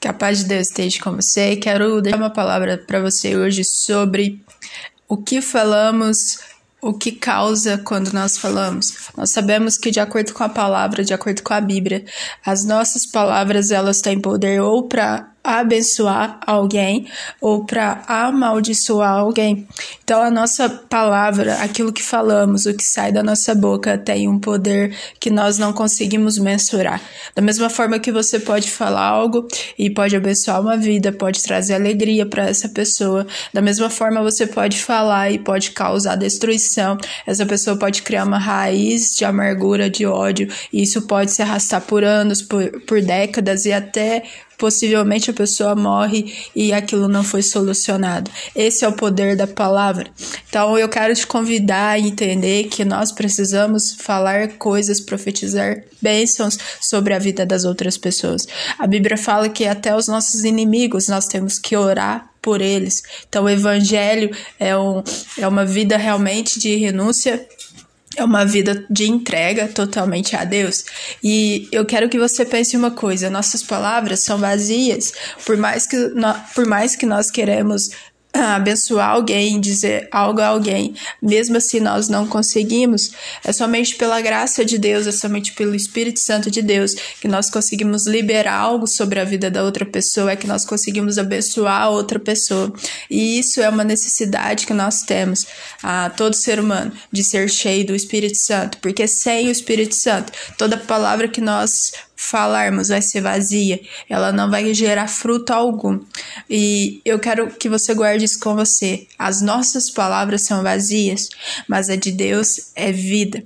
Que a paz de Deus esteja com você. Quero dar uma palavra para você hoje sobre o que falamos, o que causa quando nós falamos. Nós sabemos que de acordo com a palavra, de acordo com a Bíblia, as nossas palavras elas têm poder ou para abençoar alguém ou para amaldiçoar alguém. Então a nossa palavra, aquilo que falamos, o que sai da nossa boca tem um poder que nós não conseguimos mensurar. Da mesma forma que você pode falar algo e pode abençoar uma vida, pode trazer alegria para essa pessoa, da mesma forma você pode falar e pode causar destruição. Essa pessoa pode criar uma raiz de amargura, de ódio, e isso pode se arrastar por anos, por, por décadas e até possivelmente a pessoa morre e aquilo não foi solucionado. Esse é o poder da palavra. Então eu quero te convidar a entender que nós precisamos falar coisas, profetizar bênçãos sobre a vida das outras pessoas. A Bíblia fala que até os nossos inimigos nós temos que orar por eles. Então, o evangelho é, um, é uma vida realmente de renúncia é uma vida de entrega totalmente a Deus. E eu quero que você pense uma coisa: nossas palavras são vazias, por mais que, por mais que nós queremos abençoar alguém, dizer algo a alguém, mesmo assim nós não conseguimos, é somente pela graça de Deus, é somente pelo Espírito Santo de Deus que nós conseguimos liberar algo sobre a vida da outra pessoa, é que nós conseguimos abençoar a outra pessoa. E isso é uma necessidade que nós temos, a todo ser humano, de ser cheio do Espírito Santo, porque sem o Espírito Santo, toda palavra que nós falarmos vai ser vazia, ela não vai gerar fruto algum. E eu quero que você guarde isso com você. As nossas palavras são vazias, mas a de Deus é vida.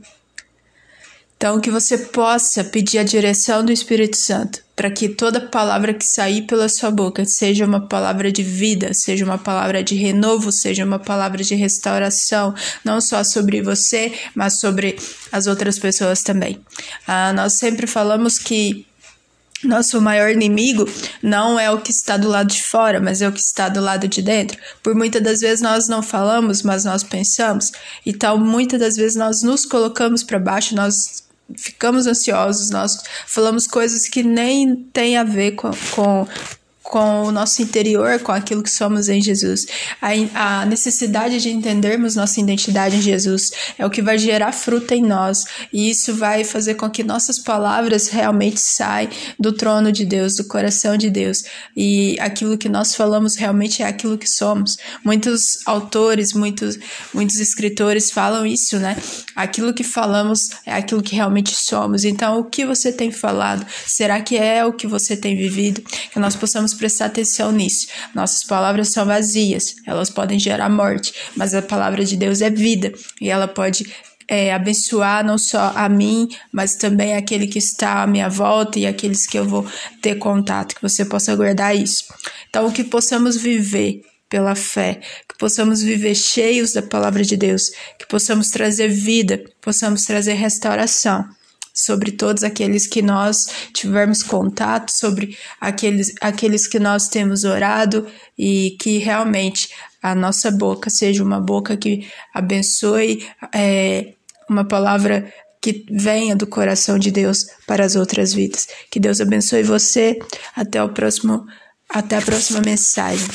Então, que você possa pedir a direção do Espírito Santo para que toda palavra que sair pela sua boca seja uma palavra de vida, seja uma palavra de renovo, seja uma palavra de restauração, não só sobre você, mas sobre as outras pessoas também. Ah, nós sempre falamos que nosso maior inimigo não é o que está do lado de fora, mas é o que está do lado de dentro. Por muitas das vezes nós não falamos, mas nós pensamos. Então, muitas das vezes nós nos colocamos para baixo, nós ficamos ansiosos, nós falamos coisas que nem tem a ver com, com com o nosso interior, com aquilo que somos em Jesus. A, a, necessidade de entendermos nossa identidade em Jesus é o que vai gerar fruto em nós, e isso vai fazer com que nossas palavras realmente saiam do trono de Deus, do coração de Deus, e aquilo que nós falamos realmente é aquilo que somos. Muitos autores, muitos, muitos escritores falam isso, né? Aquilo que falamos é aquilo que realmente somos. Então, o que você tem falado? Será que é o que você tem vivido? Que nós possamos prestar atenção nisso. Nossas palavras são vazias, elas podem gerar morte, mas a palavra de Deus é vida e ela pode é, abençoar não só a mim, mas também aquele que está à minha volta e aqueles que eu vou ter contato, que você possa guardar isso. Então, que possamos viver pela fé, que possamos viver cheios da palavra de Deus, que possamos trazer vida, possamos trazer restauração sobre todos aqueles que nós tivermos contato, sobre aqueles, aqueles que nós temos orado e que realmente a nossa boca seja uma boca que abençoe, é, uma palavra que venha do coração de Deus para as outras vidas. Que Deus abençoe você. Até o próximo, até a próxima mensagem.